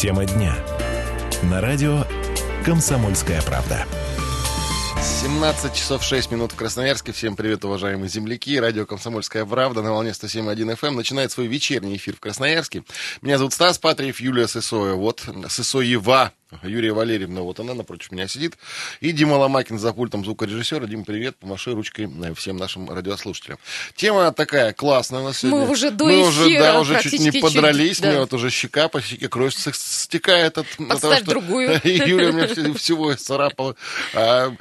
Тема дня. На радио «Комсомольская правда». 17 часов 6 минут в Красноярске. Всем привет, уважаемые земляки. Радио «Комсомольская правда» на волне 107.1 FM начинает свой вечерний эфир в Красноярске. Меня зовут Стас Патриев, Юлия Сысоева. Вот, Сысоева Юрия Валерьевна, вот она напротив меня сидит. И Дима Ломакин за пультом звукорежиссера. Дим, привет, помаши ручкой э, всем нашим радиослушателям. Тема такая классная у нас сегодня. Мы уже до Мы уже, да, уже чуть не подрались. чуть, да. Мне вот уже щека по щеке кровь стекает от, от Подставь другую. Юля меня вс- всего царапала. А,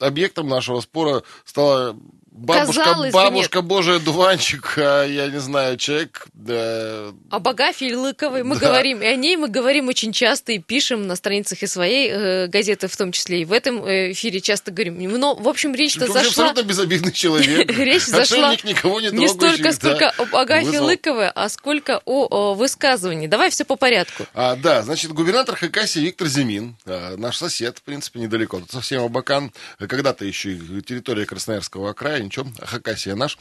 объектом нашего спора стала бабушка, Казалось бы, бабушка Божия дуванчик, а, я не знаю, человек... э, Об Агафье Лыковой мы Да. говорим, и о ней мы говорим очень часто и пишем на страницах и своей э, газеты в том числе, и в этом э, эфире часто говорим. Но, в общем, речь-то зашла... абсолютно безобидный человек. Речь зашла никого не Не столько, да. сколько об Вызвал. Лыковой, а сколько о, высказывании. Давай все по порядку. А, да, значит, губернатор Хакасии Виктор Зимин, а, наш сосед, в принципе, недалеко, тут совсем Абакан, когда-то еще и территория Красноярского края, ничего, Хакасия наш,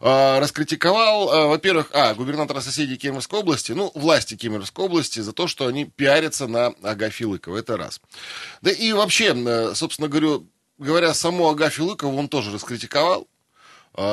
а, раскритиковал, а, во-первых, а, губернатора соседей Кемеровской области, ну, власти Кемеровской области за то, что они пиарятся на Агафье Лыковой, это раз. Да и вообще, э, собственно говорю, говоря, саму Агафью Лыкову он тоже раскритиковал,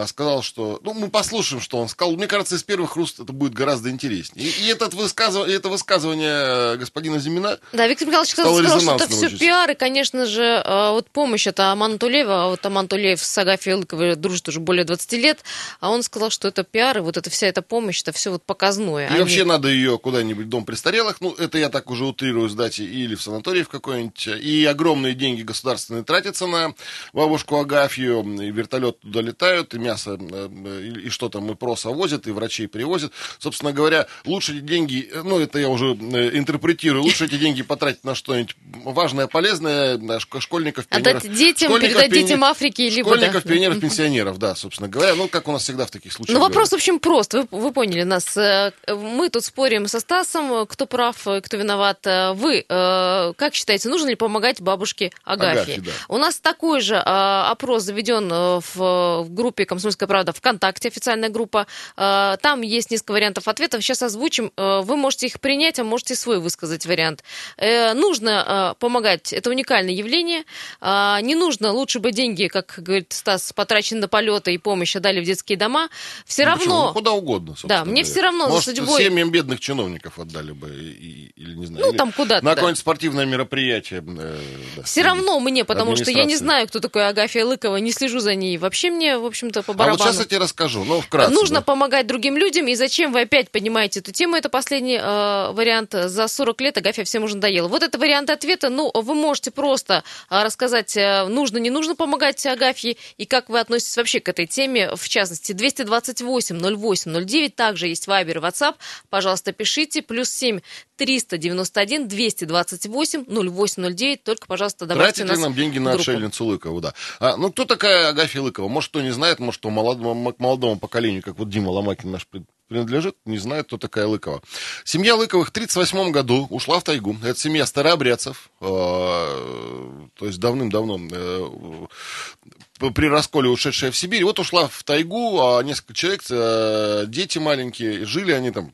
сказал, что... Ну, мы послушаем, что он сказал. Мне кажется, из первых руст это будет гораздо интереснее. И, и этот высказыв- и это высказывание э, господина Зимина... Да, Виктор Михайлович Стало сказал, что это все пиар, и, конечно же, э, вот помощь это Аман Тулеева, а вот Аман Тулеев с Агафьей Лыковой дружит уже более 20 лет, а он сказал, что это пиар, и вот эта вся эта помощь, это все вот показное. И Они- вообще надо ее куда-нибудь в дом престарелых, ну, это я так уже утрирую, сдать или в санаторий в какой-нибудь. И огромные деньги государственные тратятся на бабушку Агафью, и вертолет туда летают, и мясо, и, и что там, и проса возят, и врачей привозят. Собственно говоря, лучше эти деньги, ну, это я уже э, интерпретирую, лучше эти деньги потратить на что-нибудь важное, полезное, на шко- школьников, пионеров. Отдать детям, школьников, передать пионер- детям Африки, либо Школьников, да. пионеров, пенсионеров, да, собственно говоря. Ну, как у нас всегда в таких случаях. Ну, вопрос, говорят. в общем, прост. Вы, вы поняли нас. Э, Мы тут спорим со Стасом, кто прав, э, кто виноват. Вы как считаете, нужно ли помогать бабушке Агафье? Агафье, да. У нас такой же э, опрос заведен в, в группе «Комсомольская правда» ВКонтакте, официальная группа. Э, Там есть несколько вариантов ответов. Сейчас озвучим. Э, Вы можете их принять, а можете свой высказать вариант. Э, Нужно помогать. Это уникальное явление. Не нужно. Лучше бы деньги, как говорит Стас, потрачены на полеты и помощь отдали в детские дома. Все Ну, равно... Ну, куда угодно, Да, мне говоря. все равно за Может, судьбой- семьям бедных чиновников отдали бы, и- или не знаю. Ну, или там куда-то, На да. какое-нибудь спортивное мероприятие. э, да, Все равно мне, потому что я не знаю, кто такой Агафья Лыкова, не слежу за ней. Вообще мне, в общем-то, по А вот барабану. сейчас я тебе расскажу, ну, вкратце. Нужно да. помогать другим людям, и зачем вы опять поднимаете эту тему? Это последний э, вариант. За 40 лет Агафья всем уже надоела. Вот это вариант ответа. Ну, вы можете просто э, рассказать, э, нужно, не нужно помогать Агафье, и как вы относитесь вообще к этой теме, в частности, 228-08-09, также есть Вайбер и WhatsApp. Пожалуйста, пишите. Плюс 7 391 228 0809. Только, пожалуйста, добавьте нас ли нам деньги на отшельницу Лыкову, да. А, ну, кто такая Агафья Лыкова? Может, кто не знает, может, кто молодому, молодому поколению, как вот Дима Ломакин наш принадлежит, не знает, кто такая Лыкова. Семья Лыковых в 1938 году ушла в тайгу. Это семья старообрядцев, э, то есть давным-давно э, при расколе ушедшая в Сибирь. Вот ушла в тайгу, а несколько человек, э, дети маленькие, жили они там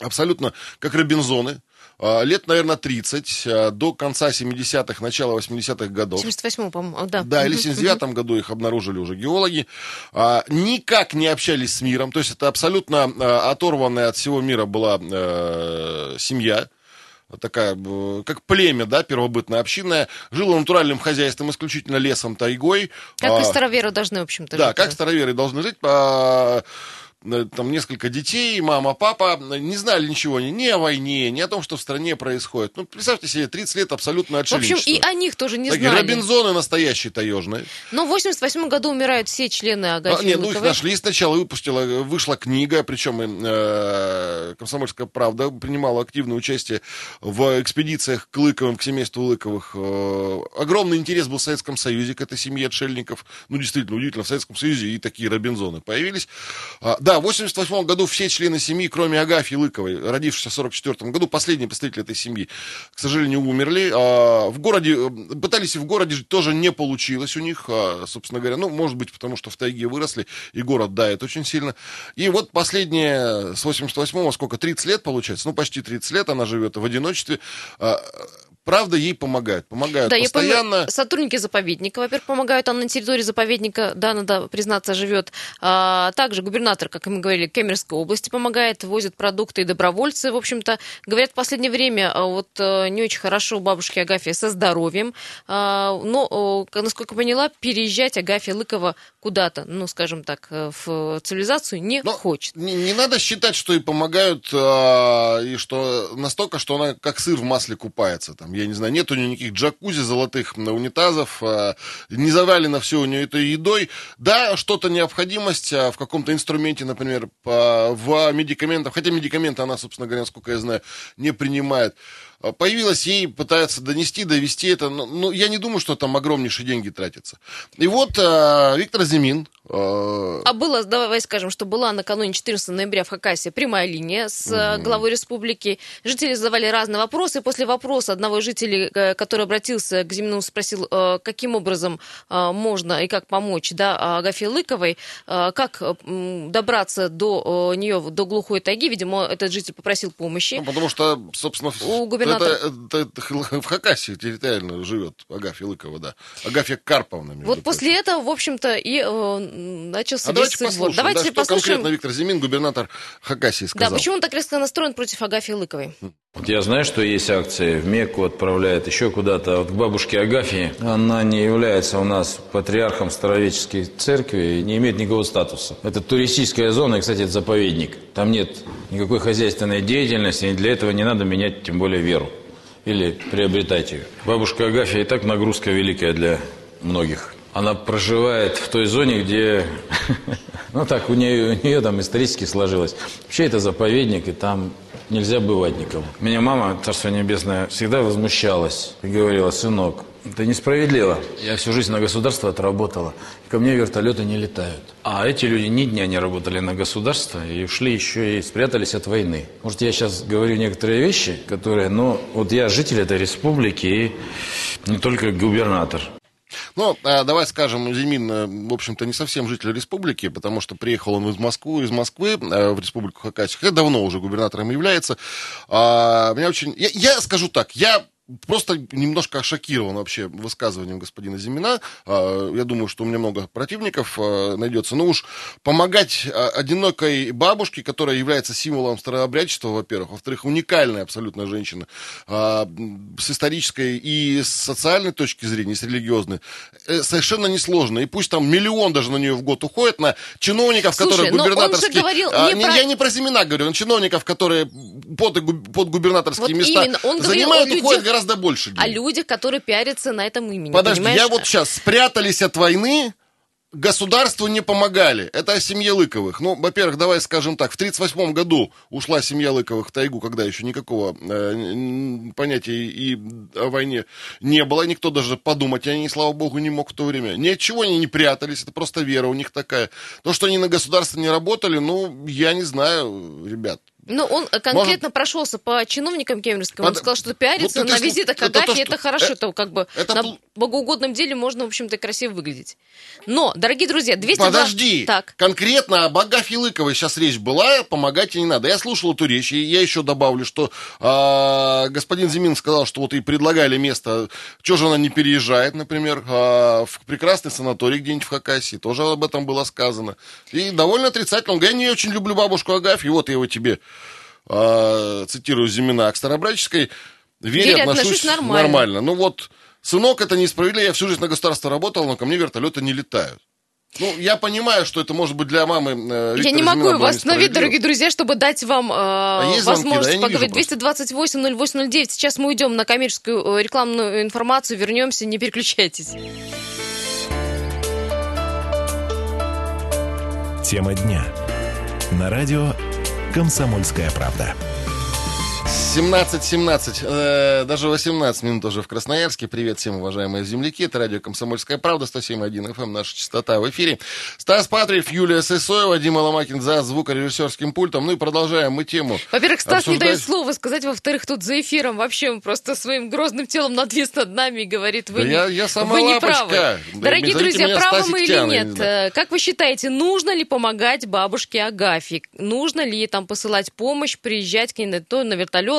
абсолютно как Робинзоны. А, Лет, наверное, 30, а, до конца 70-х, начала 80-х годов. 78 по-моему, да. Да, или в Мгм, 79 году их обнаружили уже геологи. А, никак не общались с миром. То есть это абсолютно оторванная от всего мира была э, семья. Такая, как племя, да, первобытное, общинное. Жило натуральным хозяйством, исключительно лесом, тайгой. Как А, и староверы должны, в общем-то, да, жить, как староверы должны жить. а, Там несколько детей, мама, папа, не знали ничего ни, ни о войне, ни о том, что в стране происходит. Ну, представьте себе, 30 лет абсолютно В общем, и о них тоже не Такие знали. Робинзоны настоящие таежные. Но в 88 году умирают все члены А, Агафьи нет, ну их нашли сначала, выпустила, вышла книга, причем э, «Комсомольская правда» принимала активное участие в экспедициях к Лыковым, к семейству Лыковых. Э, огромный интерес был в Советском Союзе к этой семье отшельников. Ну, действительно, удивительно, в Советском Союзе и такие Робинзоны появились. А, да, Да, в 88 году все члены семьи, кроме Агафьи Лыковой, родившейся в 44 году, последний представитель этой семьи, к сожалению, умерли. А, в городе, э, пытались и в городе жить, тоже не получилось у них, а, собственно говоря, ну, может быть, потому что в тайге выросли, и город дает очень сильно. И вот последние, с 88-го, сколько, 30 лет получается, ну, почти 30 лет она живет в одиночестве, а, Правда, ей помогают. Помогают да, постоянно. Я сотрудники заповедника, во-первых, помогают. Она на территории заповедника, да, надо признаться, живет. А, также губернатор, как мы говорили, Кемеровской области помогает, возит продукты и добровольцы. В общем-то, говорят, в последнее время а, вот э, не очень хорошо у бабушки Агафья со здоровьем. А, но, насколько поняла, переезжать Агафья Лыкова куда-то, ну, скажем так, э, в цивилизацию не но хочет. Не, не надо считать, что и помогают, и что настолько, что она как сыр в масле купается там я не знаю, нет у нее никаких джакузи, золотых унитазов, а, не завалено все у нее этой едой. Да, что-то необходимость а, в каком-то инструменте, например, в медикаментах, хотя медикаменты она, собственно говоря, насколько я знаю, не принимает. А, появилась ей, пытается донести, довести это. Но, но я не думаю, что там огромнейшие деньги тратятся. И вот э, Виктор Зимин. Э... А было, давай скажем, что была накануне 14 ноября в Хакасии прямая линия с угу. главой республики. Жители задавали разные вопросы. После вопроса одного из жителей, э, который обратился к Зимину, спросил, э, каким образом можно и как помочь да, Агафье Лыковой, как добраться до нее, до глухой тайги. Видимо, этот житель попросил помощи. Ну, потому что, собственно, у губернатора это, это, это в Хакасии территориально живет Агафья Лыкова, да. Агафья Карповна. Вот после этого, в общем-то, и э, начался а давайте послушаем, давайте да, послушаем. конкретно Виктор Зимин, губернатор Хакасии, сказал. Да, почему он так резко настроен против Агафьи Лыковой? Вот я знаю, что есть акции, в Мекку отправляют, еще куда-то. Вот к бабушке Агафьи, она не является у нас патриархом Старовеческой церкви и не имеет никакого статуса. Это туристическая зона, и, кстати, это заповедник. Там нет никакой хозяйственной деятельности, и для этого не надо менять, тем более, веру или приобретать ее. Бабушка Агафья и так нагрузка великая для многих. Она проживает в той зоне, где, ну так, у нее, у нее там исторически сложилось. Вообще это заповедник, и там нельзя бывать никому. Меня мама, Царство Небесное, всегда возмущалась и говорила, сынок, это несправедливо. Я всю жизнь на государство отработала. И ко мне вертолеты не летают. А эти люди ни дня не работали на государство и ушли еще и спрятались от войны. Может, я сейчас говорю некоторые вещи, которые... Но вот я житель этой республики и не только губернатор. Ну, а, давай скажем, Зимин, э, в общем-то, не совсем житель республики, потому что приехал он из Москвы, из Москвы э, в республику Хакасия, хотя давно уже губернатором является. А, меня очень... Я, я скажу так, я просто немножко шокирован вообще высказыванием господина Зимина. А, я думаю, что у меня много противников а, найдется. Но уж помогать а, одинокой бабушке, которая является символом старообрядчества, во-первых. Во-вторых, уникальная абсолютно женщина с исторической и с социальной точки зрения, с религиозной, э, совершенно несложно. И пусть там миллион даже на нее в год уходит, на чиновников, Слушай, которые губернаторские... говорил не про... Я не про Зимина говорю, на чиновников, которые под, под губернаторские вот места именно. Он занимают, уходят гораздо больше денег. О людях, которые пиарятся на этом имени. Подожди, понимаешь? я вот сейчас спрятались от войны, государству не помогали. Это о семье Лыковых. Ну, во-первых, давай скажем так. В 1938 году ушла семья Лыковых в тайгу, когда еще никакого э, понятия и о войне не было. Никто даже подумать о ней, слава богу, не мог в то время. Ничего они не прятались. Это просто вера у них такая. То, что они на государство не работали, ну, я не знаю, ребят. Ну, он конкретно Может... прошелся по чиновникам кемеровским. Он сказал, что пиариться вот на визитах Агафьи, это, это хорошо, это, как бы это... на богоугодном деле можно, в общем-то, красиво выглядеть. Но, дорогие друзья, 202... Подожди, так. конкретно об Агафье Лыковой сейчас речь была, помогать ей не надо. Я слушал эту речь, и я еще добавлю, что э, господин Зимин сказал, что вот ей предлагали место, что же она не переезжает, например, э, в прекрасный санаторий где-нибудь в Хакасии, тоже об этом было сказано. И довольно отрицательно. Он говорит, я не очень люблю бабушку Агафью, вот я его тебе э, цитирую Зимина, к старобраческой вере, вере отношусь, отношусь нормально. нормально. Ну вот, сынок, это несправедливо, я всю жизнь на государство работал, но ко мне вертолеты не летают. Ну, я понимаю, что это может быть для мамы э, Я не могу его остановить, дорогие друзья, чтобы дать вам э, а возможность звонки, поговорить. 228-08-09. Сейчас мы уйдем на коммерческую э, рекламную информацию, вернемся, не переключайтесь. Тема дня. На радио «Комсомольская правда». 17-17, э, даже 18 минут уже в Красноярске. Привет всем, уважаемые земляки. Это радио «Комсомольская правда», 107.1 FM, эм, наша частота в эфире. Стас Патриев, Юлия Сысоева, Дима Ломакин за звукорежиссерским пультом. Ну и продолжаем мы тему Во-первых, Стас обсуждать. не дает слова сказать, во-вторых, тут за эфиром вообще он просто своим грозным телом надвис над нами и говорит, вы, Да не, я- я сама вы не лапочка. правы. Дорогие зовите друзья, правы мы или не нет? Э, Как вы считаете, нужно ли помогать бабушке Агафье? Нужно ли ей там посылать помощь, приезжать к ней на- то на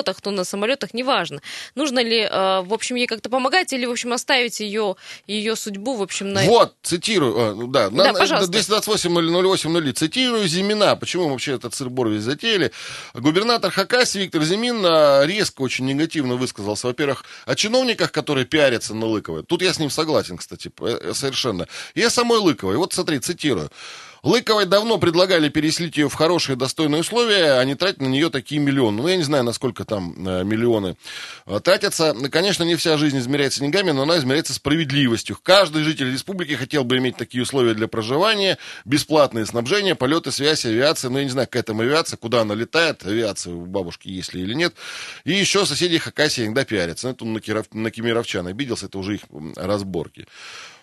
вертолетах, то на самолетах, неважно. Нужно ли, э, в общем, ей как-то помогать или, в общем, оставить ее, ее судьбу, в общем, на... Вот, цитирую, а, ну да, Да, пожалуйста. 228-08-08, цитирую Зимина. Почему мы вообще этот сыр-бор весь затеяли? Губернатор Хакасии Виктор Зимин а, резко очень негативно высказался, во-первых, о чиновниках, которые пиарятся на Лыковой. Тут я с ним согласен, кстати, э, совершенно. И о самой Лыковой. Вот смотри, цитирую. Лыковой давно предлагали переселить ее в хорошие, достойные условия, а не тратить на нее такие миллионы. Ну, я не знаю, насколько там э, миллионы э, тратятся. Конечно, не вся жизнь измеряется деньгами, но она измеряется справедливостью. Каждый житель республики хотел бы иметь такие условия для проживания, бесплатное снабжение, полеты, связь, авиация. Ну, я не знаю, какая там авиация, куда она летает, авиация у бабушки есть ли или нет. И еще соседи Хакасии иногда пиарятся. Ну, Это он на, Киров, на кемеровчан обиделся, это уже их разборки.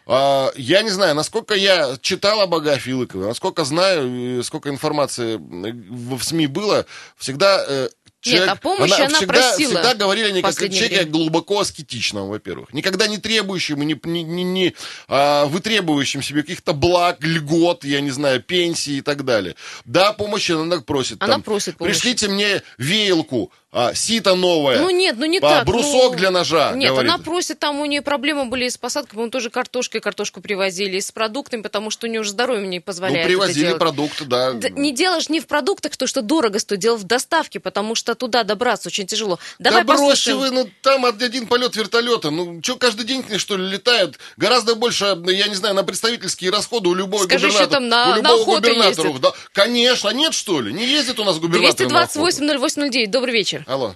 А, Я не знаю, насколько я читал об Агафье Лыковой, насколько знаю, сколько информации в в СМИ было, всегда э, человек... о помощи она всегда, просила всегда говорили в как человеке время. глубоко аскетичном, во-первых. Никогда не требующим, и не, не, не, не, а, вытребующим себе каких-то благ, льгот, я не знаю, пенсии и так далее. Да, помощи она просит. Она там, просит помощи. Пришлите мне веялку, а, сито новое. Ну нет, ну не а, так. Брусок ну, для ножа, Нет, говорит. она просит, там у нее проблемы были с посадкой, по-моему, тоже картошкой, картошку привозили, и с продуктами, потому что у нее уже здоровье не Ну, позволяет это привозили продукты, да. Да не ж не в продуктах, то, что дорого стоит, дело в доставке, потому что туда добраться очень тяжело. Давай да бросьте вы, ну там один полет вертолета, ну что каждый день что ли летают? Гораздо больше, я не знаю, на представительские расходы у любого Скажи, губернатора. что там на- у на любого охоту губернатора. ездит. Да, конечно, нет что ли? Не ездит у нас губернатор на охоту. 228-08-09, добрый вечер. Алло.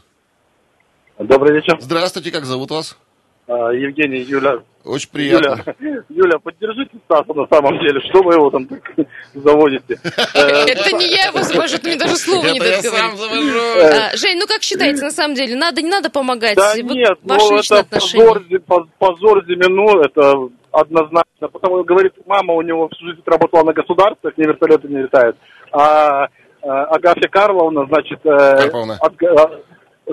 Добрый вечер. Здравствуйте, как зовут вас? А, Евгений, Юля. Очень приятно. Юля, Юля, поддержите Стаса на самом деле. Что вы его там так заводите? Э, Это не я его завожу, ты мне даже слова не говорить. завожу. А, Жень, ну как считаете, на самом деле, надо, не надо помогать? Да нет, ну это позор, зи- поз- позор Зимину, это однозначно. Потому говорит, мама у него всю жизнь работала на государствах, ни вертолеты не летают. А э, Агафья Карловна, значит... э, Карповна. от га- а,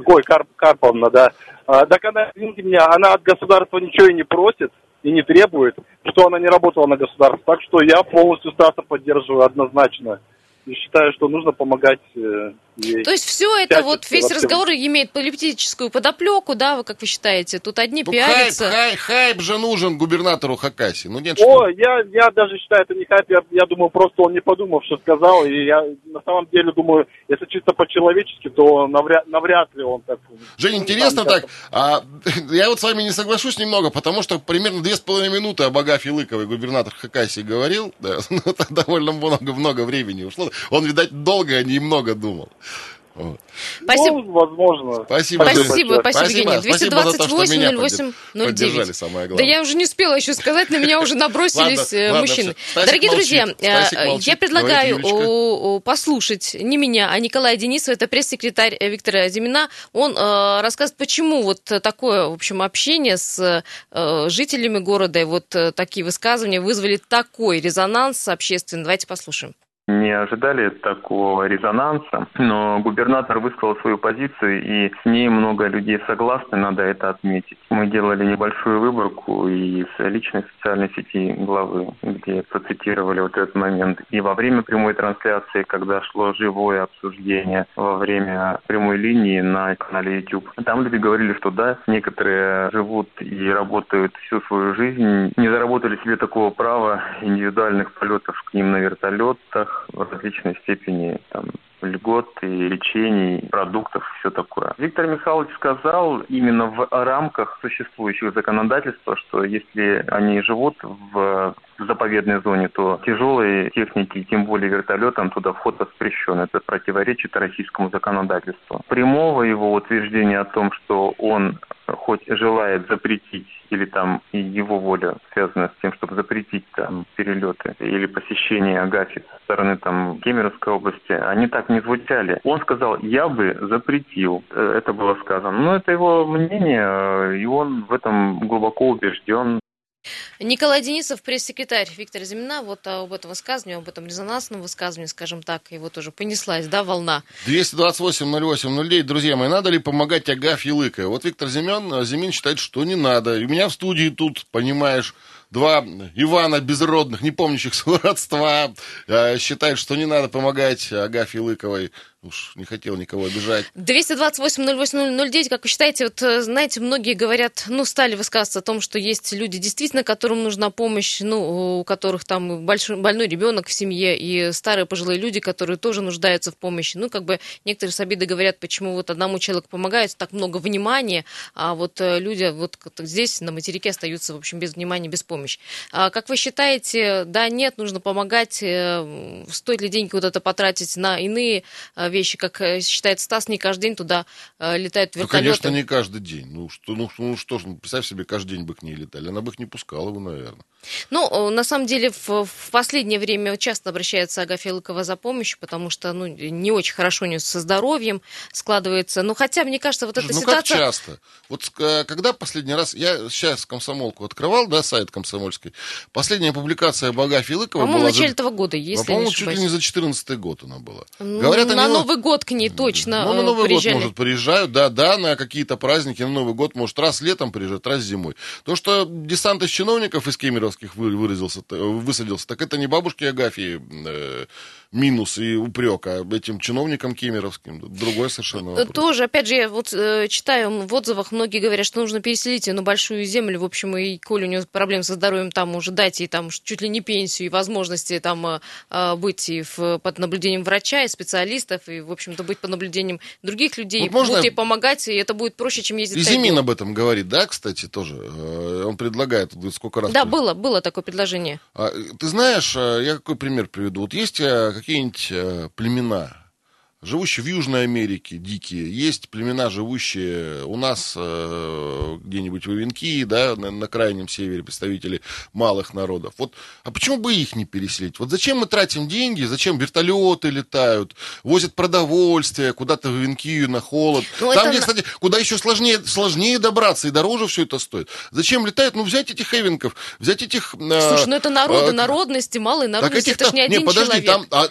Ой, Карп, Карповна, да. Так она, извините меня, она от государства ничего и не просит, и не требует, что она не работала на государство. Так что я полностью Стаса поддерживаю однозначно. И считаю, что нужно помогать ей. То есть все это, вот весь разговор имеет политическую подоплеку, да, вы как вы считаете? Тут одни Ну, хайп, пиарятся. хайп, хайп же нужен губернатору Хакасии. Ну нет, что О, я, я даже считаю, это не хайп, я, я думаю, просто он не подумал, что сказал, и я на самом деле думаю, если чисто по-человечески, то навряд, навряд ли он так... Жень, ну, интересно там, так, а, я вот с вами не соглашусь немного, потому что примерно две с половиной минуты об Агафье Лыковой губернатор Хакасии говорил, да, ну, это довольно много-много времени ушло. Он, видать, долго и немного думал. Вот. Спасибо. Ну, возможно. Спасибо, Спасибо, спасибо, Евгений. Спасибо меня 228 поддер- поддержали, самое Да главное. я уже не успела еще сказать, на меня уже набросились Ладно, э, ладно, мужчины. всё. Стасик Дорогие молчит. друзья, э, Стасик молчит. я предлагаю послушать не меня, а Николая Денисова, это пресс-секретарь э, Виктора Зимина. Он э, расскажет, почему вот такое, в общем, общение с э, жителями города и вот э, такие высказывания вызвали такой резонанс общественный. Давайте послушаем. Не ожидали такого резонанса, но губернатор высказал свою позицию, и с ней много людей согласны, надо это отметить. Мы делали небольшую выборку из личной социальной сети главы, где процитировали вот этот момент. И во время прямой трансляции, когда шло живое обсуждение, во время прямой линии на канале YouTube, там люди говорили, что да, некоторые живут и работают всю свою жизнь, не заработали себе такого права индивидуальных полетов к ним на вертолетах в различной степени там, льгот и лечений, продуктов, все такое. Виктор Михайлович сказал именно в рамках существующих законодательства, что если они живут в заповедной зоне, то тяжелые техники, тем более вертолетам, туда вход воспрещен. Это противоречит российскому законодательству. Прямого его утверждения о том, что он хоть желает запретить или там его воля связана с тем, чтобы запретить там перелеты или посещение Агафьи со стороны там Кемеровской области, они так не звучали. Он сказал, я бы запретил. Э, это было сказано. Но это его мнение, и он в этом глубоко убежден. Николай Денисов, пресс-секретарь Виктора Зимина, вот об этом высказывании, об этом резонансном высказывании, скажем так, его тоже понеслась, да, волна. 228-08-09, друзья мои, надо ли помогать Агафье Лыковой? Вот Виктор Зимин, Зимин считает, что не надо. И у меня в студии тут, понимаешь, два Ивана безродных, не помнящих своего родства, э, считают, что не надо помогать Агафье Лыковой. Уж не хотел никого обижать. 228-08-09, как вы считаете, вот, э, знаете, многие говорят, ну, стали высказываться о том, что есть люди, действительно, которым нужна помощь, ну, у которых там большой, больной ребенок в семье, и старые пожилые люди, которые тоже нуждаются в помощи. Ну, как бы некоторые с обидой говорят, почему вот одному человеку помогают, так много внимания, а вот э, люди вот здесь, на материке, остаются, в общем, без внимания, без помощи. А как вы считаете, да, нет, нужно помогать, э, стоит ли деньги вот это потратить на иные вещи, как э, считает Стас, не каждый день туда э, летают вертолеты. Ну, конечно, не каждый день. Ну что, ну, ну что ж, ну, представь себе, каждый день бы к ней летали. Она бы их не пускала бы, наверное. Ну, на самом деле, в, в последнее время часто обращается Агафья Лыкова за помощью, потому что, ну, не очень хорошо у нее со здоровьем складывается. Ну, хотя, мне кажется, вот эта ну, ситуация... Ну, как часто? Вот когда последний раз... Я сейчас комсомолку открывал, да, сайт комсомольский. Последняя публикация об Агафье Лыковой По-моему, была... начале этого года, если По-моему, чуть ли не за 14 год она была. Говорят, на они... Новый год к ней точно Ну, на э, Новый приезжали. год, может, приезжают, да, да, на какие-то праздники, на Новый год, может, раз летом приезжают, раз зимой. То, что десант из чиновников из кемеровских выразился, высадился, так это не бабушки Агафьи э, минус и упрек, а этим чиновникам кемеровским. Другой совершенно вопрос. Тоже, опять же, я вот э, читаю в отзывах, многие говорят, что нужно переселить ее на большую землю, в общем, и Коля у нее проблемы со здоровьем, там уже дать ей там чуть ли не пенсию и возможности там э, э быть и в, под наблюдением врача и специалистов, и, в общем-то, быть под наблюдением других людей, Вот можно- будут ей помогать, и это будет проще, чем ездить И. Зимин об этом говорит, да, кстати, тоже. Э, Он предлагает, сколько раз... Да, было, было такое предложение. А, Ты знаешь, э, я какой пример приведу. Вот есть э, какие-нибудь э, племена, живущие в Южной Америке, дикие. Есть племена, живущие у нас э, где-нибудь в Ивенки, да, на, на крайнем севере, представители малых народов. Вот, а почему бы их не переселить? Вот зачем мы тратим деньги, зачем вертолеты летают, возят продовольствие куда-то в Ивенкию на холод. Ну, Там, это где, кстати, куда еще сложнее, сложнее добраться, и дороже все это стоит. Зачем летают? Ну, взять этих эвенков, взять этих... э, Слушай, ну это народы, э, народности, малые так народности, этих это же там- не один подожди, человек. там, а,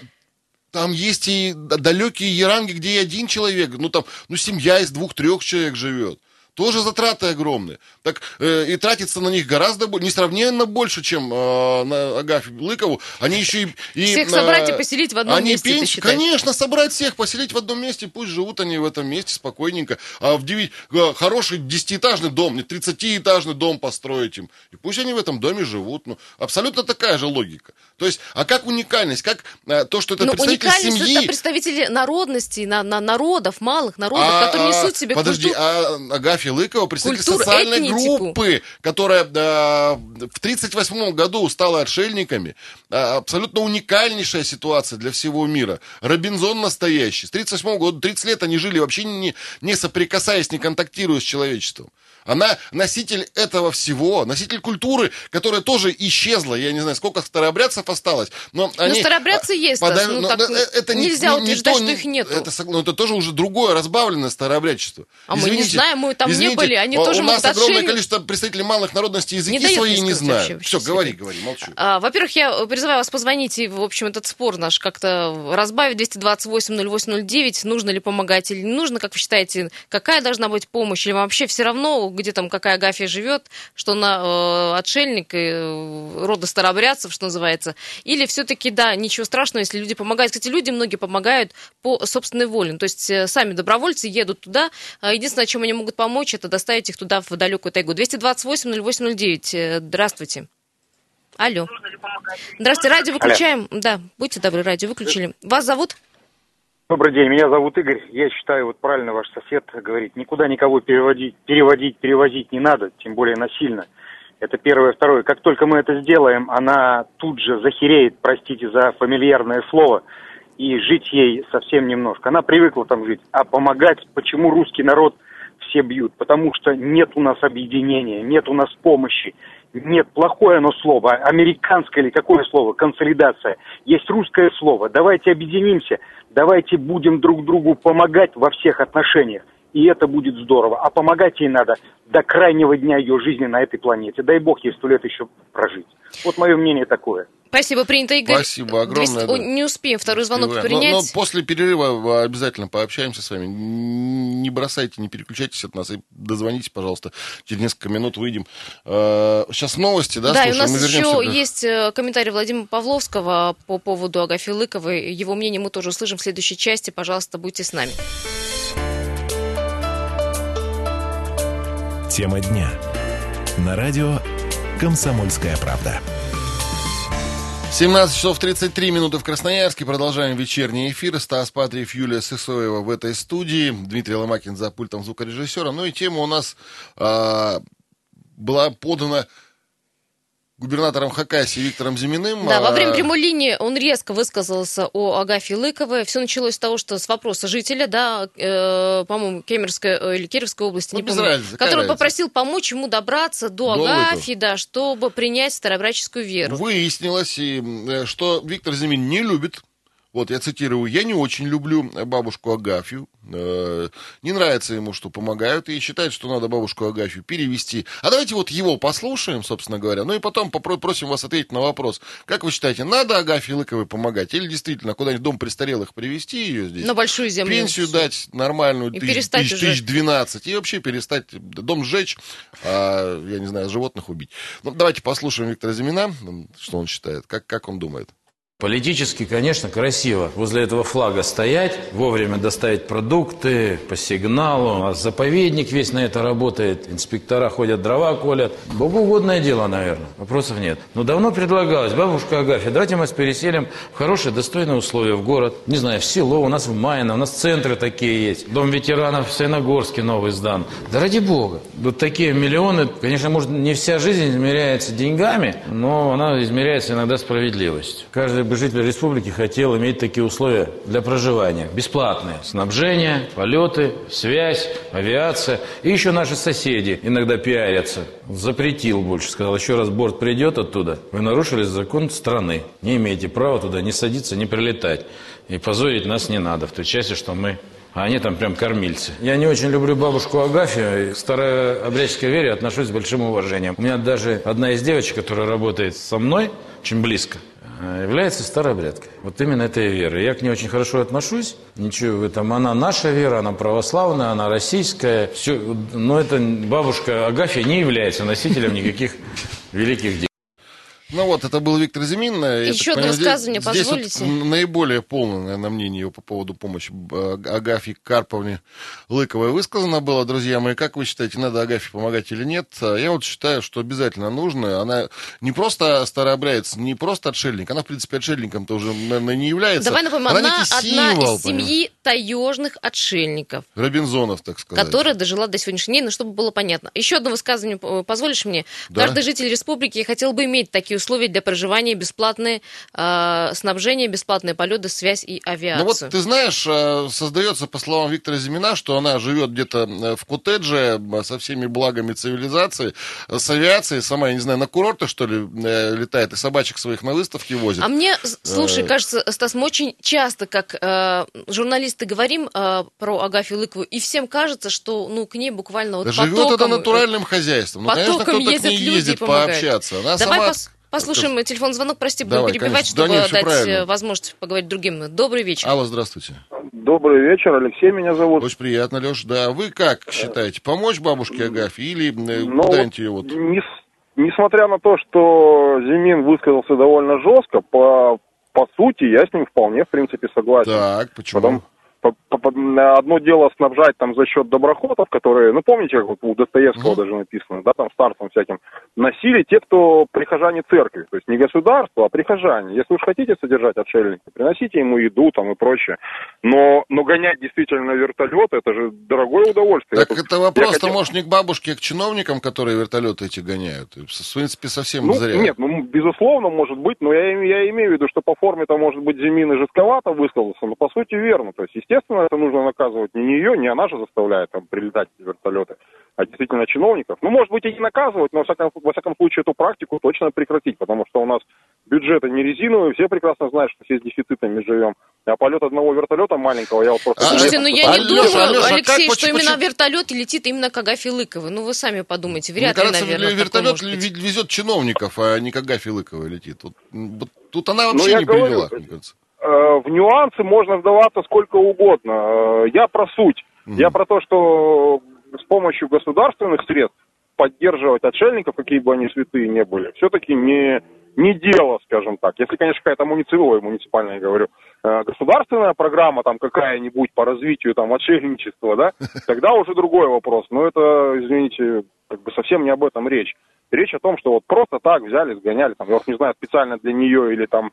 там есть и далекие Яранги, где и один человек, ну там, ну семья из двух-трех человек живет. Тоже затраты огромные. Так э, и тратится на них гораздо больше, несравненно больше, чем э, на Агафью Лыкову. Они еще и... и, Всех э, собрать и поселить в одном они месте, считаешь? Конечно, собрать всех, поселить в одном месте, пусть живут они в этом месте спокойненько. А в деви- э, хороший десятиэтажный дом, не 30-этажный дом построить им. И пусть они в этом доме живут. Ну, абсолютно такая же логика. То есть, а как уникальность, как э, то, что это Но представитель Ну, уникальность семьи... это представители народности, на, на- народов, малых народов, А, которые а, несут себе Подожди, культуру. а Агафья Лыкова, представитель Культуру, социальной этнитику. группы, которая э, в 1938 году стала отшельниками, э, абсолютно уникальнейшая ситуация для всего мира. Робинзон настоящий. С 1938 года 30 лет они жили вообще не, не соприкасаясь, не контактируя с человечеством. Она носитель этого всего, носитель культуры, которая тоже исчезла. Я не знаю, сколько старообрядцев осталось. Но они, старообрядцы а, есть, подав- ну но- так но это не- нельзя не- утверждать, то, что их нету. Это, ну, это тоже уже другое разбавленное старообрядчество. А мы не знаем, мы там не были, они у- тоже У нас огромное отшельник- количество представителей малых народностей языки дает свои не знают. вообще, Все, говори, себе. говори, молчу. А, Во-первых, я призываю вас позвонить и, в общем, этот спор наш как-то разбавить. 228-08-09. Нужно ли помогать или не нужно? Как вы считаете, какая должна быть помощь? Или вообще все равно, где там какая Агафья живет, что она э, отшельник и э, рода старообрядцев, что называется? Или все-таки, да, ничего страшного, если люди помогают. Кстати, люди многие помогают по собственной воле. То есть э, сами добровольцы едут туда. А Единственное, чем они могут помочь, это доставить их туда, в далекую тайгу. 228-08-09. Э, Здравствуйте. Алло. Здравствуйте, радио выключаем. Да, будьте добры, радио выключили. Вас зовут? Добрый день, меня зовут Игорь. Я считаю, вот правильно ваш сосед говорит, никуда никого переводить, переводить, перевозить не надо, тем более насильно. Это первое. Второе, как только мы это сделаем, она тут же захереет, простите за фамильярное слово, и жить ей совсем немножко. Она привыкла там жить. А помогать, почему русский народ все бьют? Потому что нет у нас объединения, нет у нас помощи, Нет, плохое оно слово, американское или какое слово, консолидация. Есть русское слово. Давайте объединимся, давайте будем друг другу помогать во всех отношениях. И это будет здорово. А помогать ей надо до крайнего дня ее жизни на этой планете. Дай бог ей сто лет еще прожить. Вот мое мнение такое. Спасибо, принято, Игорь. Спасибо огромное. 200... О, не успеем второй звонок Успеваем. принять. Но, но после перерыва обязательно пообщаемся с вами. Не бросайте, не переключайтесь от нас и дозвоните, пожалуйста. Через несколько минут выйдем. Сейчас новости, да? Да, и у слушаем? нас Мы еще вернемся. есть э, комментарий Владимира Павловского по поводу Агафьи Лыковой. Его мнение мы тоже услышим в следующей части. Пожалуйста, будьте с нами. Тема дня. На радио «Комсомольская правда». 17 часов 33 минуты в Красноярске. Продолжаем вечерний эфир. Стас Патриев, Юлия Сысоева в этой студии. Дмитрий Ломакин за пультом звукорежиссера. Ну и тема у нас а, была подана губернатором Хакасии Виктором Зиминым. Да, во А, время прямой линии он резко высказался о Агафье Лыковой. Все началось с того, что с вопроса жителя, да, э, по-моему, Кемеровской э, или Кировской области, Ну, не помню, разницы, который разница? попросил помочь ему добраться до, До Агафьи, да, чтобы принять старообрядческую веру. Выяснилось, и, э, что Виктор Зимин не любит, вот я цитирую, я не очень люблю бабушку Агафью, э, не нравится ему, что помогают, и считает, что надо бабушку Агафью перевести. А давайте вот его послушаем, собственно говоря, ну и потом попро- просим вас ответить на вопрос. Как вы считаете, надо Агафье Лыковой помогать, или действительно куда-нибудь в дом престарелых привести ее здесь? На большую землю. Пенсию дать нормальную, И тысяч, тысяч, уже. тысяч 12, и вообще перестать дом сжечь, а, я не знаю, животных убить. Ну, давайте послушаем Виктора Зимина, что он считает, как, как он думает. Политически, конечно, красиво возле этого флага стоять, вовремя доставить продукты по сигналу. А заповедник весь на это работает, инспектора ходят, дрова колят. Богоугодное дело, наверное, вопросов нет. Но давно предлагалось, бабушка Агафья, давайте мы вас переселим в хорошие, достойные условия в город. Не знаю, в село, у нас в Майно, у нас центры такие есть. Дом ветеранов в Саяногорске новый сдан. Да ради бога. Вот такие миллионы, конечно, может, не вся жизнь измеряется деньгами, но она измеряется иногда справедливостью. Каждый бы житель республики хотел иметь такие условия для проживания. Бесплатные. Снабжение, полеты, связь, авиация. И еще наши соседи иногда пиарятся. Запретил больше. Сказал, еще раз борт придет оттуда. Вы нарушили закон страны. Не имеете права туда не садиться, не прилетать. И позорить нас не надо в той части, что мы а они там прям кормильцы. Я не очень люблю бабушку Агафью. К старообрядческой вере отношусь с большим уважением. У меня даже одна из девочек, которая работает со мной, очень близко, э, является старообрядкой. Вот именно этой веры. Я к ней очень хорошо отношусь. Ничего в этом. Она наша вера, она православная, она российская. Все, но это бабушка Агафья не является носителем никаких великих дел. Ну вот, это был Виктор Зимин. Я Еще одно понимаю, здесь- высказывание, здесь вот позволите? наиболее полное, наверное, мнение его по поводу помощи э, Агафьи Карповне Лыковой высказано было, друзья мои. Как вы считаете, надо Агафье помогать или нет? Я вот считаю, что обязательно нужно. Она не просто старообрядец, не просто отшельник. Она, в принципе, отшельником-то уже, наверное, не является. Давай напомним, она она некий одна символ, из семьи таежных отшельников. Робинзонов, так сказать. которая дожила до сегодняшнего дня, но чтобы было понятно. Еще одно высказывание э, позволишь мне? Да. Каждый житель республики хотел бы иметь такие условия для проживания, бесплатное э, снабжение, бесплатные полеты, связь и авиацию. Ну вот ты знаешь, э, создается, по словам Виктора Зимина, что она живет где-то э, в коттедже э, со всеми благами цивилизации, с авиацией, сама, я не знаю, на курорты, что ли, летает, и собачек своих на выставке возит. А мне, слушай, кажется, Стас, мы очень часто, как э, журналисты, говорим э, про Агафью Лыкову, и всем кажется, что ну, к ней буквально вот Да живет это потоком, натуральным хозяйством. Ну, конечно, потоком кто-то к ней ездит помогают. пообщаться. Она Давай сама... пос- послушаем телефон звонок, прости, буду Давай, перебивать, конечно. Да чтобы нет, всё дать правильно. э, возможность поговорить другим. Добрый вечер. Алло, здравствуйте. Добрый вечер, Алексей меня зовут. Очень приятно, Леш. Да, вы как считаете, помочь бабушке Агафье или э, Ну, куда-нибудь ее вот... не несмотря на то, что Зимин высказался довольно жестко, по, по сути я с ним вполне, в принципе, согласен. Так, почему? Потом по- по- по- одно дело снабжать там за счет доброхотов, которые, ну помните, как вот у Достоевского Мгм. даже написано, да, там старцам всяким, носили те, кто прихожане церкви, то есть не государство, а прихожане. Если уж хотите содержать отшельника, приносите ему еду там и прочее. Но, но гонять действительно вертолет, это же дорогое удовольствие. Так Я это я вопрос-то, хотел- может, не к бабушке, а к чиновникам, которые вертолеты эти гоняют. В принципе, совсем Ну, зря. нет, ну, безусловно, может быть, но я, я имею в виду, что по форме-то, может быть, Зимин и жестковато высказался, но по сути верно. То есть, естественно, это нужно наказывать не ее, не она же заставляет там прилетать эти вертолеты, а действительно чиновников. Ну, может быть, и не наказывать, но, во всяком, во всяком случае, эту практику точно прекратить, потому что у нас бюджеты не резиновые, все прекрасно знают, что все с дефицитами живем. А полет одного вертолета маленького, я вот просто... Слушайте, ну я не Алеша, думаю, Алеша, Алексей, как, что почему- именно вертолет летит именно к Агафье Лыковой. Ну, вы сами подумайте, Мне вряд ли, кажется, наверное, вертолет везет чиновников, а не как Гафи Лыковой летит. Вот, вот тут она Ну, вообще я не говорю, делах, мне кажется. Э, в нюансы можно вдаваться сколько угодно. Э, Я про суть. Я про то, что с помощью государственных средств поддерживать отшельников, какие бы они святые не были, все-таки не, не дело, скажем так. Если, конечно, какая-то муниципальная, муниципальная, я говорю, э, государственная программа там какая-нибудь по развитию там отшельничества, да, тогда уже другой вопрос. Но это, извините, как бы совсем не об этом речь. Речь о том, что вот просто так взяли, сгоняли, там, я вот не знаю, специально для нее или там,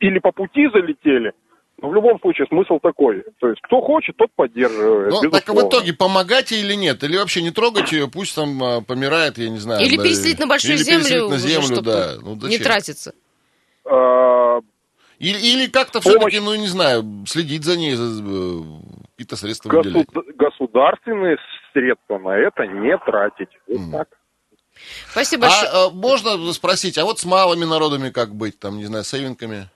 или по пути залетели. Но в любом случае смысл такой. То есть кто хочет, тот поддерживает. Ну, так в безусловно. итоге помогать ей или нет? Или вообще не трогать ее, пусть там а, помирает, я не знаю. Или да, переселить на большую или землю, переселить на уже, землю, чтобы да. Ну, не зачем? тратиться. А, Или, или как-то Помощь. все-таки, ну, не знаю, следить за ней, за, э, какие-то средства госу- выделять. государственные средства на это не тратить. Вот Мгм. так. Спасибо большое. А, а, можно спросить, а вот с малыми народами как быть, там, не знаю, с сейвинками?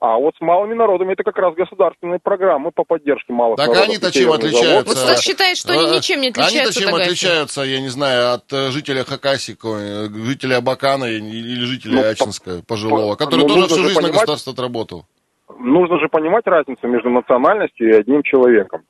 А вот с малыми народами это как раз государственные программы по поддержке малых Так народов. они-то И чем отличаются? Вот Стас считает, что они А, ничем не отличаются Они-то чем отличаются, я не знаю, от э, жителя Хакасии, жителя Абакана или жителя Ну, по- Ачинска, пожилого, по- который ну, тоже всю жизнь на государство отработал. Нужно же понимать разницу между национальностью и одним человеком.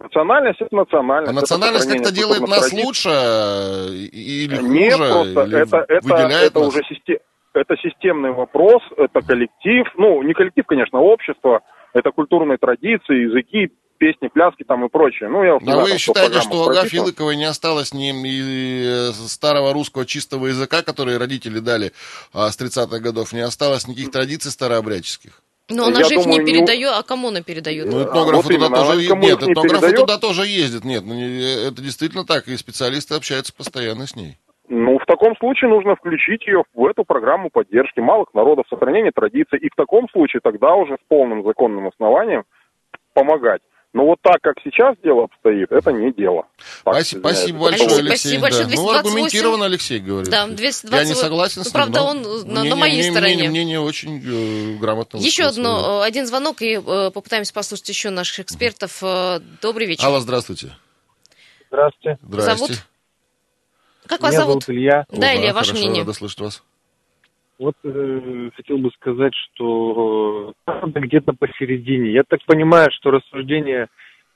Национальность это национальность. А это национальность как-то делает нас традиций. лучше э, или хуже? Нет, просто или это, это, это нас? уже систем, это системный вопрос, это коллектив, ну, не коллектив, конечно, а общество, это культурные традиции, языки, песни, пляски там и прочее. Ну, я уж не А знаю, вы считаете, что у Агафьи. Лыковой не осталось ни и, э, старого русского чистого языка, который родители дали а, с 30-х годов, не осталось никаких традиций старообрядческих? Но она же их не думаю, не- передает, а кому она передает? Ну, А, этнографы вот туда тоже никому Нет, их не туда тоже ездят. Нет, ну, не- это действительно так, и специалисты общаются постоянно с ней. Ну, в таком случае нужно включить ее в эту программу поддержки малых народов, сохранения традиций, и в таком случае тогда уже с полным законным основанием помогать. Но вот так, как сейчас дело обстоит, это не дело. Так, Спасибо, спасибо большое, Алексей, Алексей. спасибо большое. да. Ну, 228. аргументированно Алексей говорит. Да, Я 228. не согласен с ним. Правда, он на- на мнение- моей мнение- стороне. Мнение очень э, грамотно. Еще да. одно, э, один звонок, и э, попытаемся послушать еще наших экспертов. Э, Добрый вечер. Алла, здравствуйте. Здравствуйте. Зовут? Как вас Меня зовут? зовут Илья. Да, Опа, Илья, ваше хорошо, мнение. рада слышать вас. Вот э, хотел бы сказать, что э, правда где-то посередине. Я так понимаю, что рассуждения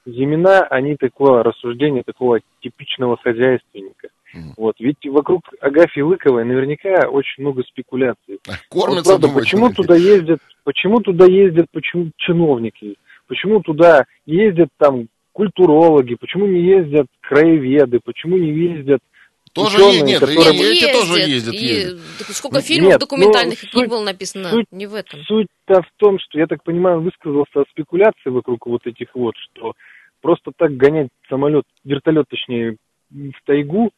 Зимина, они такое рассуждение такого типичного хозяйственника. Мгм. Вот, ведь вокруг Агафьи Лыковой наверняка очень много спекуляций. Вот Кормятся, правда, думаете, почему какие? туда ездят, почему туда ездят, почему чиновники, почему туда ездят там культурологи, почему не ездят краеведы, почему не ездят Тоже ученые, нет, которые- и эти тоже ездят, ездят, и ездят. так сколько фильмов нет, документальных ну, и книг суть- было написано? суть- Не в этом. Суть-то в том, что, я так понимаю, высказался о спекуляции вокруг вот этих вот, что просто так гонять самолет, вертолет, точнее, в тайгу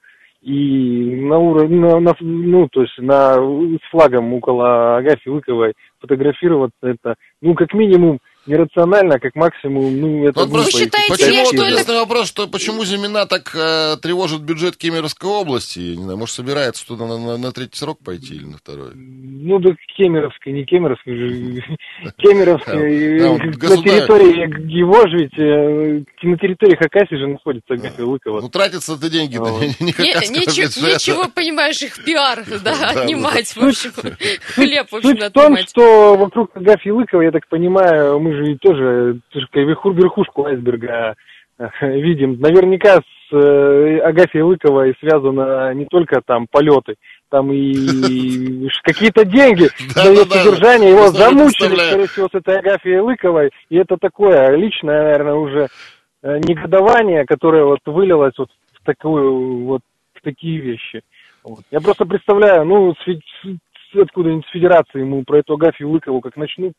и на уровне, на, на- ну, то есть на, с флагом около Агафьи Лыковой фотографироваться, это, ну, как минимум, нерационально, а как максимум, ну, это Вот глупо просто и считаете Почему, что вот это- вопрос, что почему Зимина так э, тревожит бюджет Кемеровской области? Я Не знаю, может, собирается туда на, на- на третий срок пойти или на второй? Ну, да Кемеровской, не Кемеровской же. Кемеровской, вот э, на государь- территории его же ведь, э, на территории Хакасии же находится Агафья Лыкова. Ну, тратятся это деньги, не, ничего, понимаешь, их пиар, да, отнимать, в общем, хлеб, в общем, Суть в том, отнимать. что вокруг Агафьи Лыковой, я так понимаю, мы же и тоже верхушку айсберга э, видим. Наверняка с э, Агафьей Лыковой связано не только там полеты, там и какие-то деньги за ее содержание. Его замучили, скорее всего, с этой Агафьей Лыковой. И это такое личное, наверное, уже э, негодование, которое вот вылилось вот в такую вот в такие вещи. Вот. Я просто представляю, ну, с- откуда-нибудь с федерации ему про эту Агафью Лыкову как начнут.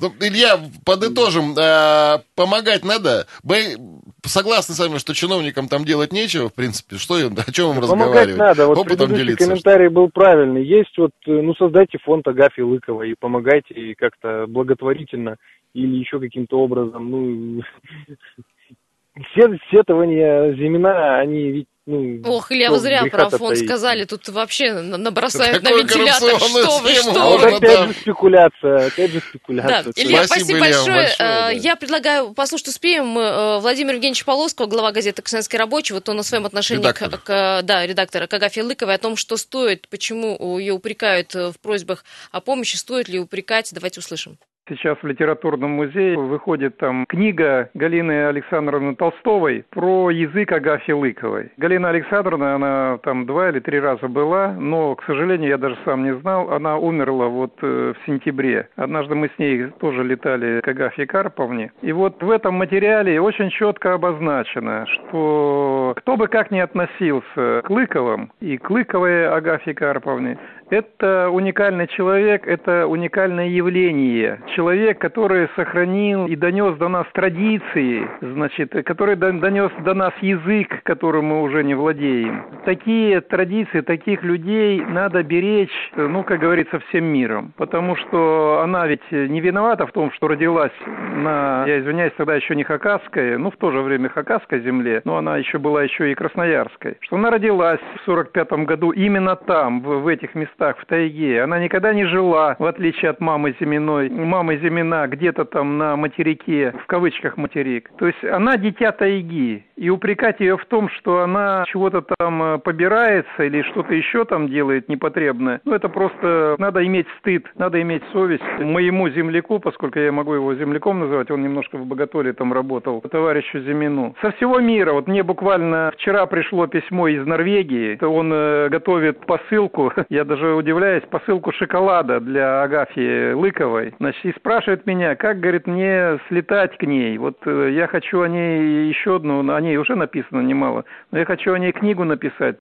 Ну, Илья, подытожим, э, помогать надо. Мы согласны с вами, что чиновникам там делать нечего, в принципе. Что о чем им Помогать разговаривать? надо. Вот Опытом делиться. комментарий был правильный. Есть вот, э, ну, создайте фонд Агафьи Лыковой и помогайте ей как-то благотворительно или еще каким-то образом. Ну, все сетования Зимина, они ведь ну... Ох, Илья, вы зря про фонд сказали, тут вообще набросают на Такую вентилятор. Что вы, что А вот вы. опять да. же спекуляция, опять же Да, спекуляция. Илья, Спасибо, спасибо большое. большое, да. Э, Я предлагаю послушать успеем э, Владимира Евгеньевича Полоского, глава газеты «Красноярский рабочий». Вот он о своем отношении Редактор. к, да, редактора к Агафье Лыковой, о том, что стоит, почему ее упрекают э, в просьбах о помощи, стоит ли упрекать. Давайте услышим. Сейчас в литературном музее выходит там книга Галины Александровны Толстовой про язык Агафьи Лыковой. Галина Александровна, она там два или три раза была, но, к сожалению, я даже сам не знал, она умерла вот э, в сентябре. Однажды мы с ней тоже летали к Агафье Карповне. И вот в этом материале очень четко обозначено, что кто бы как ни относился к Лыковым и к Лыковой Агафье Карповне, это уникальный человек, это уникальное явление. Человек, который сохранил и донес до нас традиции, значит, который дон- донес до нас язык, которым мы уже не владеем. Такие традиции, таких людей надо беречь, ну, как говорится, всем миром. Потому что она ведь не виновата в том, что родилась на, я извиняюсь, тогда еще не Хакасской, ну, в то же время Хакасской земле, но она еще была еще и Красноярской. Что она родилась в 45 году именно там, в, в этих местах, в тайге. Она никогда не жила, в отличие от мамы Зиминой. Мамы Зимина где-то там на материке, в кавычках материк. То есть она дитя тайги. И упрекать ее в том, что она чего-то там э, побирается или что-то еще там делает непотребное, ну это просто надо иметь стыд, надо иметь совесть. Моему земляку, поскольку я могу его земляком называть, он немножко в Боготоле там работал, товарищу Зимину. Со всего мира, вот мне буквально вчера пришло письмо из Норвегии, он э, готовит посылку, я даже удивляюсь, посылку шоколада для Агафьи Лыковой. Значит, и спрашивает меня, как, говорит, мне слетать к ней. Вот э, я хочу о ней еще одну, о ней уже написано немало, но я хочу о ней книгу написать.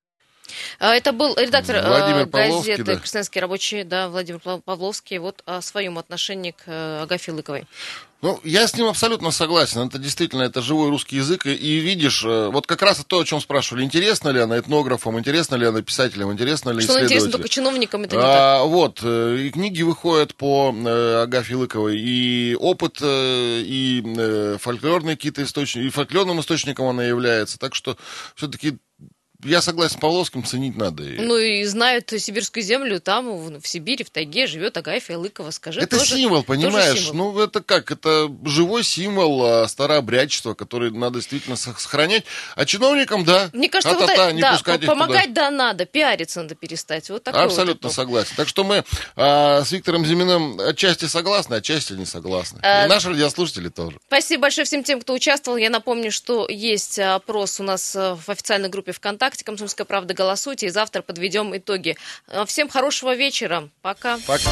А, Это был редактор э, Владимир Павловский, газеты да. «Красноярский рабочий», да, Владимир Пав- Павловский, вот о своем отношении к э, Агафье Лыковой. Ну, я с ним абсолютно согласен. Это действительно, это живой русский язык. И, и видишь, э, вот как раз то, о чем спрашивали, интересно ли она этнографам, интересно ли она писателям, интересно ли Что интересно только чиновникам, это не так. А, вот, э, и книги выходят по э, Агафье Лыковой, и опыт, и фольклорные какие-то источники, и фольклорным источником она является. Так что все-таки я согласен с Павловским, ценить надо. Ну и знают сибирскую землю, там, в, Сибири, в тайге живет Агафья Лыкова, скажи. Это тоже- символ, тоже понимаешь? символ. Ну, это как? Это живой символ а, старообрядчества, который надо действительно сох- сохранять. А чиновникам, да, Мне кажется, вот, та-та-та, это- не да, пускать их помогать туда. да надо, пиариться надо перестать. Вот такой Абсолютно вот согласен. Так что мы а, с Виктором Зиминым отчасти согласны, отчасти не согласны. А, И наши радиослушатели тоже. Спасибо большое всем тем, кто участвовал. Я напомню, что есть опрос у нас э, в официальной группе ВКонтакте «Комсомольская правда». Голосуйте, и завтра подведем итоги. Э, Всем хорошего вечера. Пока. Пока.